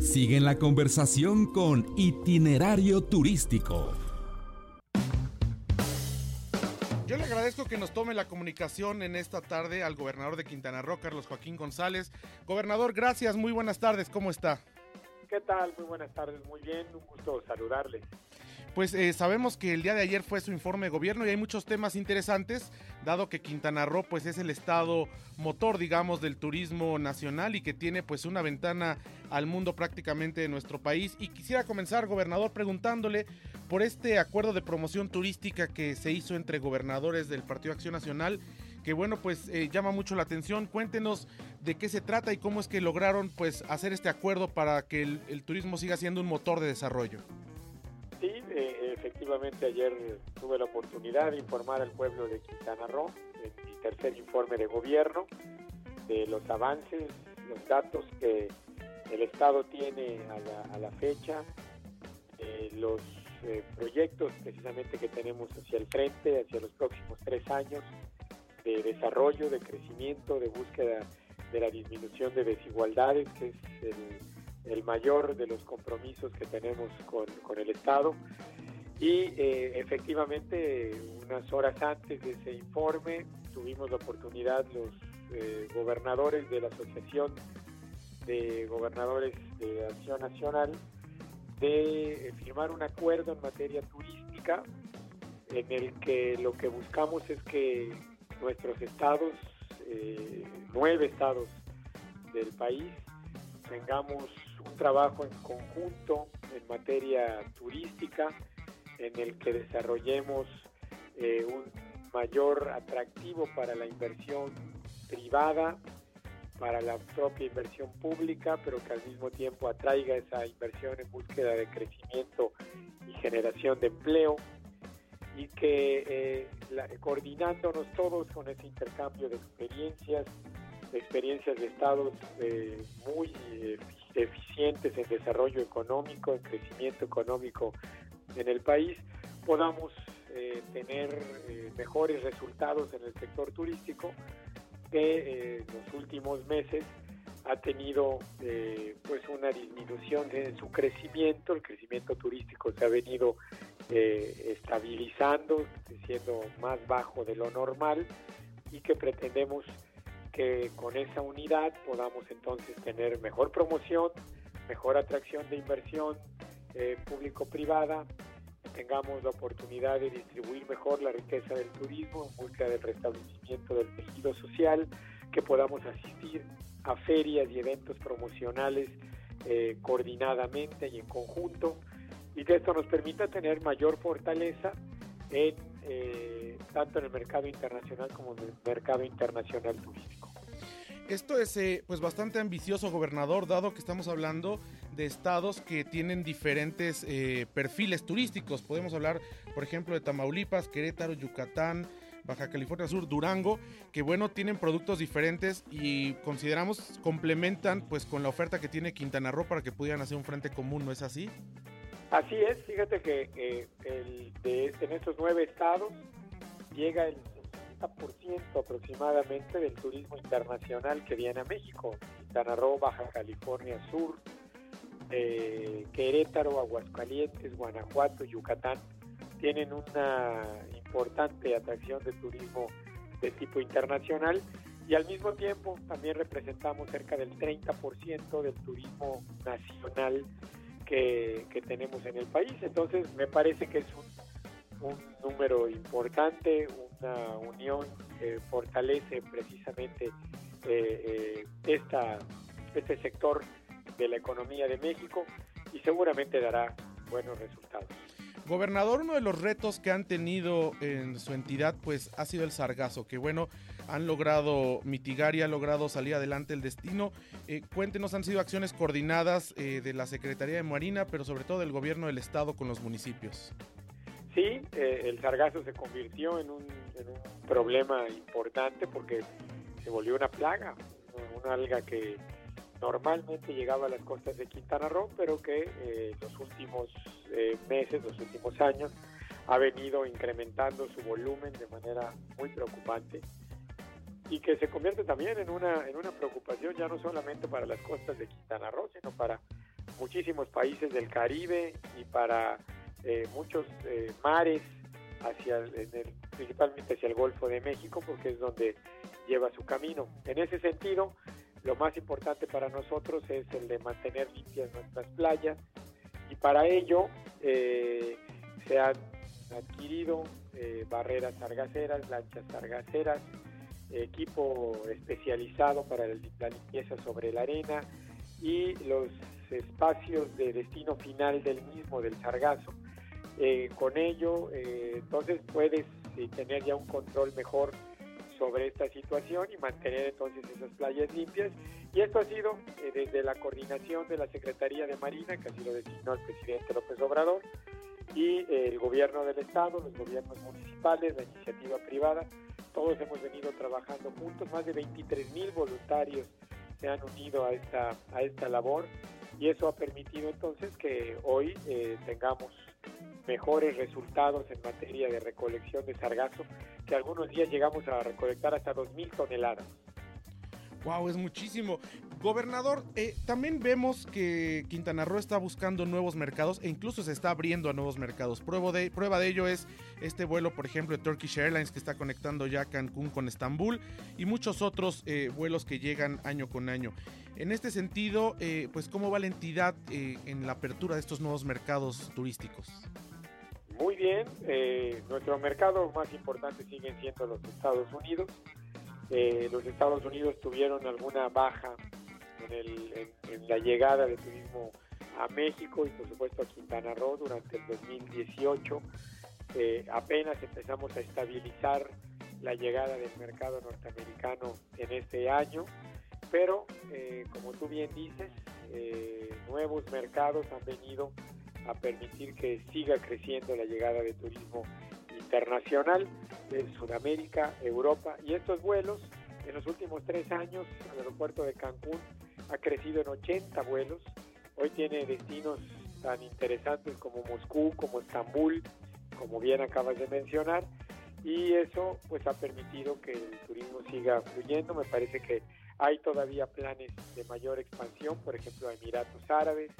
Sigue en la conversación con Itinerario Turístico. Yo le agradezco que nos tome la comunicación en esta tarde al gobernador de Quintana Roo, Carlos Joaquín González. Gobernador, gracias, muy buenas tardes, ¿cómo está? ¿Qué tal? Muy buenas tardes, muy bien, un gusto saludarles. Pues eh, sabemos que el día de ayer fue su informe de gobierno y hay muchos temas interesantes, dado que Quintana Roo pues es el estado motor, digamos, del turismo nacional y que tiene pues una ventana al mundo prácticamente de nuestro país. Y quisiera comenzar, gobernador, preguntándole por este acuerdo de promoción turística que se hizo entre gobernadores del Partido Acción Nacional, que bueno, pues eh, llama mucho la atención. Cuéntenos de qué se trata y cómo es que lograron pues hacer este acuerdo para que el turismo siga siendo un motor de desarrollo. Efectivamente ayer tuve la oportunidad de informar al pueblo de Quintana Roo en mi tercer informe de gobierno de los avances, los datos que el Estado tiene a la, fecha, eh, los eh, proyectos precisamente que tenemos hacia el frente, hacia los próximos tres años de desarrollo, de crecimiento, de búsqueda de la disminución de desigualdades, que es el el mayor de los compromisos que tenemos con, el Estado. Y eh, efectivamente, unas horas antes de ese informe, tuvimos la oportunidad los eh, gobernadores de la Asociación de Gobernadores de Acción Nacional de eh, firmar un acuerdo en materia turística en el que lo que buscamos es que nuestros estados, nueve estados del país, tengamos un trabajo en conjunto en materia turística en el que desarrollemos eh, un mayor atractivo para la inversión privada, para la propia inversión pública, pero que al mismo tiempo atraiga esa inversión en búsqueda de crecimiento y generación de empleo y que eh, coordinándonos todos con ese intercambio de experiencias, experiencias de estados eh, muy eficientes en desarrollo económico, en crecimiento económico en el país, podamos eh, tener eh, mejores resultados en el sector turístico que en los últimos meses ha tenido pues una disminución en su crecimiento, el crecimiento turístico se ha venido estabilizando, siendo más bajo de lo normal y que pretendemos que con esa unidad podamos entonces tener mejor promoción, mejor atracción de inversión eh, público-privada, tengamos la oportunidad de distribuir mejor la riqueza del turismo en busca del restablecimiento del tejido social, que podamos asistir a ferias y eventos promocionales eh, coordinadamente y en conjunto, y que esto nos permita tener mayor fortaleza en eh, tanto en el mercado internacional como en el mercado internacional turístico. Esto es eh, pues bastante ambicioso, gobernador, dado que estamos hablando de estados que tienen diferentes eh, perfiles turísticos. Podemos hablar, por ejemplo, de Tamaulipas, Querétaro, Yucatán, Baja California Sur, Durango, que bueno, tienen productos diferentes y consideramos complementan pues con la oferta que tiene Quintana Roo para que pudieran hacer un frente común, ¿no es así? Así es, fíjate que eh, en estos nueve estados llega el 60% aproximadamente del turismo internacional que viene a México. Quintana Roo, Baja California Sur, eh, Querétaro, Aguascalientes, Guanajuato, Yucatán, tienen una importante atracción de turismo de tipo internacional y al mismo tiempo también representamos cerca del 30% del turismo nacional que, tenemos en el país. Entonces me parece que es un, número importante, una unión que fortalece precisamente eh, eh, esta, este sector de la economía de México y seguramente dará buenos resultados. Gobernador, uno de los retos que han tenido en su entidad, pues ha sido el sargazo, que bueno, han logrado mitigar y ha logrado salir adelante el destino. Eh, cuéntenos, han sido acciones coordinadas de la Secretaría de Marina, pero sobre todo del gobierno del estado con los municipios. Sí, eh, el sargazo se convirtió en un, en un problema importante porque se volvió una plaga, una alga que normalmente llegaba a las costas de Quintana Roo, pero que eh, los últimos eh, meses, los últimos años, ha venido incrementando su volumen de manera muy preocupante y que se convierte también en una, en una preocupación ya no solamente para las costas de Quintana Roo, sino para muchísimos países del Caribe y para muchos mares hacia principalmente hacia el Golfo de México, porque es donde lleva su camino. En ese sentido, lo más importante para nosotros es el de mantener limpias nuestras playas y para ello eh, se han adquirido eh, barreras sargaceras, lanchas sargaceras, equipo especializado para la limpieza sobre la arena y los espacios de destino final del mismo, del sargazo. Eh, con ello, entonces puedes tener ya un control mejor sobre esta situación y mantener entonces esas playas limpias. Y esto ha sido eh, desde la coordinación de la Secretaría de Marina, que así lo designó el presidente López Obrador, y eh, el gobierno del Estado, los gobiernos municipales, la iniciativa privada, todos hemos venido trabajando juntos, más de 23 mil voluntarios se han unido a esta, a esta labor. Y eso ha permitido entonces que hoy eh, tengamos mejores resultados en materia de recolección de sargazo, que algunos días llegamos a recolectar hasta 2.000 toneladas. Wow, es muchísimo. Gobernador, eh, también vemos que Quintana Roo está buscando nuevos mercados e incluso se está abriendo a nuevos mercados. Prueba de, prueba de ello es este vuelo, por ejemplo, de Turkish Airlines que está conectando ya Cancún con Estambul y muchos otros eh, vuelos que llegan año con año. En este sentido, eh, pues, ¿cómo va la entidad en la apertura de estos nuevos mercados turísticos? Muy bien. Eh, nuestro mercado más importante siguen siendo los Estados Unidos. Eh, los Estados Unidos tuvieron alguna baja en, la llegada de turismo a México y por supuesto a Quintana Roo durante el 2018. Eh, apenas empezamos a estabilizar la llegada del mercado norteamericano en este año, pero como tú bien dices, nuevos mercados han venido a permitir que siga creciendo la llegada de turismo internacional de Sudamérica, Europa y estos vuelos en los últimos tres años el aeropuerto de Cancún ha crecido en 80 vuelos, hoy tiene destinos tan interesantes como Moscú, como Estambul, como bien acabas de mencionar, y eso pues ha permitido que el turismo siga fluyendo, me parece que hay todavía planes de mayor expansión, por ejemplo, a Emiratos Árabes,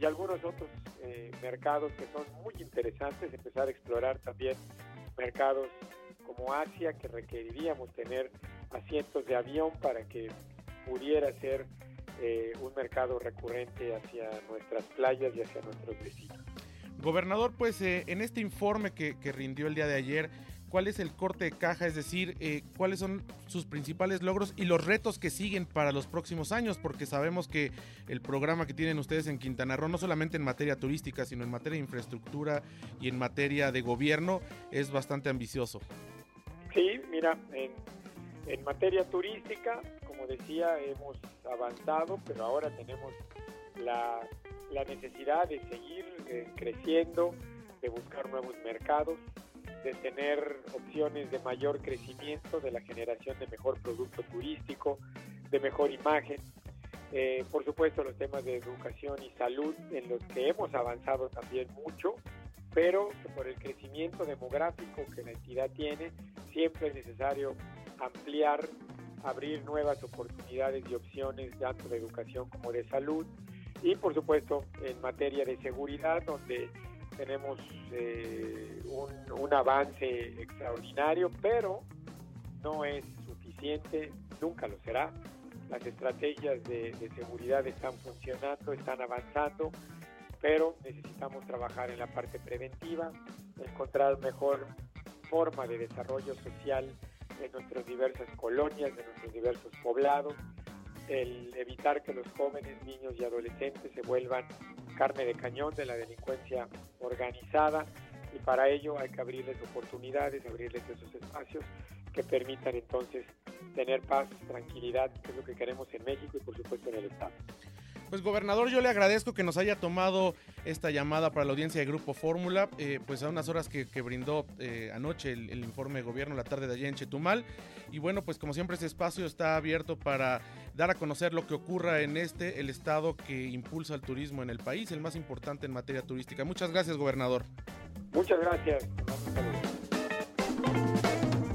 y algunos otros eh, mercados que son muy interesantes, empezar a explorar también mercados como Asia, que requeriríamos tener asientos de avión para que pudiera ser eh, un mercado recurrente hacia nuestras playas y hacia nuestros vecinos. Gobernador, pues eh, en este informe que, que rindió el día de ayer, cuál es el corte de caja, es decir, eh, cuáles son sus principales logros y los retos que siguen para los próximos años, porque sabemos que el programa que tienen ustedes en Quintana Roo, no solamente en materia turística, sino en materia de infraestructura y en materia de gobierno, es bastante ambicioso. Sí, mira, en, materia turística, como decía, hemos avanzado, pero ahora tenemos la, necesidad de seguir eh, creciendo, de buscar nuevos mercados de tener opciones de mayor crecimiento, de la generación de mejor producto turístico, de mejor imagen. Eh, por supuesto, los temas de educación y salud, en los que hemos avanzado también mucho, pero por el crecimiento demográfico que la entidad tiene, siempre es necesario ampliar, abrir nuevas oportunidades y opciones, tanto de educación como de salud. Y por supuesto, en materia de seguridad, donde tenemos eh, un, avance extraordinario, pero no es suficiente, nunca lo será. Las estrategias de, seguridad están funcionando, están avanzando, pero necesitamos trabajar en la parte preventiva, encontrar mejor forma de desarrollo social en nuestras diversas colonias, en nuestros diversos poblados, el evitar que los jóvenes, niños y adolescentes se vuelvan carne de cañón de la delincuencia organizada y para ello hay que abrirles oportunidades, abrirles esos espacios que permitan entonces tener paz, tranquilidad, que es lo que queremos en México y por supuesto en el Estado. Pues gobernador, yo le agradezco que nos haya tomado esta llamada para la audiencia de Grupo Fórmula, eh, pues a unas horas que, brindó eh, anoche el, informe de gobierno, la tarde de ayer en Chetumal. Y bueno, pues como siempre ese espacio está abierto para dar a conocer lo que ocurra en este, el estado que impulsa el turismo en el país, el más importante en materia turística. Muchas gracias, gobernador. Muchas gracias.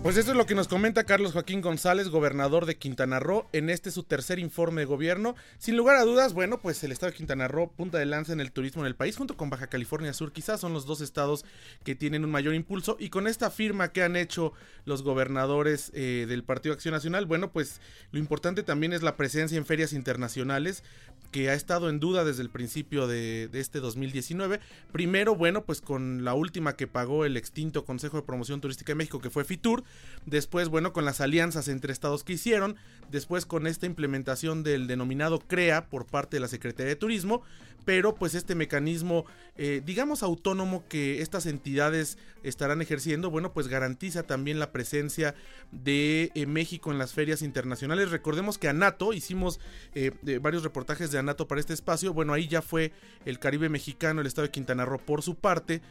Pues eso es lo que nos comenta Carlos Joaquín González, gobernador de Quintana Roo, en este su tercer informe de gobierno. Sin lugar a dudas, bueno, pues el estado de Quintana Roo, punta de lanza en el turismo en el país, junto con Baja California Sur, quizás son los dos estados que tienen un mayor impulso. Y con esta firma que han hecho los gobernadores eh, del Partido Acción Nacional, bueno, pues lo importante también es la presencia en ferias internacionales, que ha estado en duda desde el principio de, de este 2019. Primero, bueno, pues con la última que pagó el extinto Consejo de Promoción Turística de México, que fue FITUR después, bueno, con las alianzas entre estados que hicieron, después con esta implementación del denominado CREA por parte de la Secretaría de Turismo, pero pues este mecanismo, eh, digamos, autónomo que estas entidades estarán ejerciendo, bueno, pues garantiza también la presencia de eh, México en las ferias internacionales. Recordemos que ANATO, hicimos eh, varios reportajes de ANATO para este espacio, bueno, ahí ya fue el Caribe mexicano, el estado de Quintana Roo por su parte,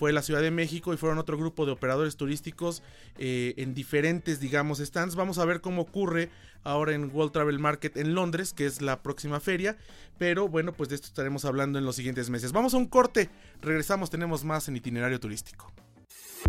fue la Ciudad de México y fueron otro grupo de operadores turísticos eh, en diferentes, digamos, stands. Vamos a ver cómo ocurre ahora en World Travel Market en Londres, que es la próxima feria. Pero bueno, pues de esto estaremos hablando en los siguientes meses. Vamos a un corte, regresamos, tenemos más en itinerario turístico.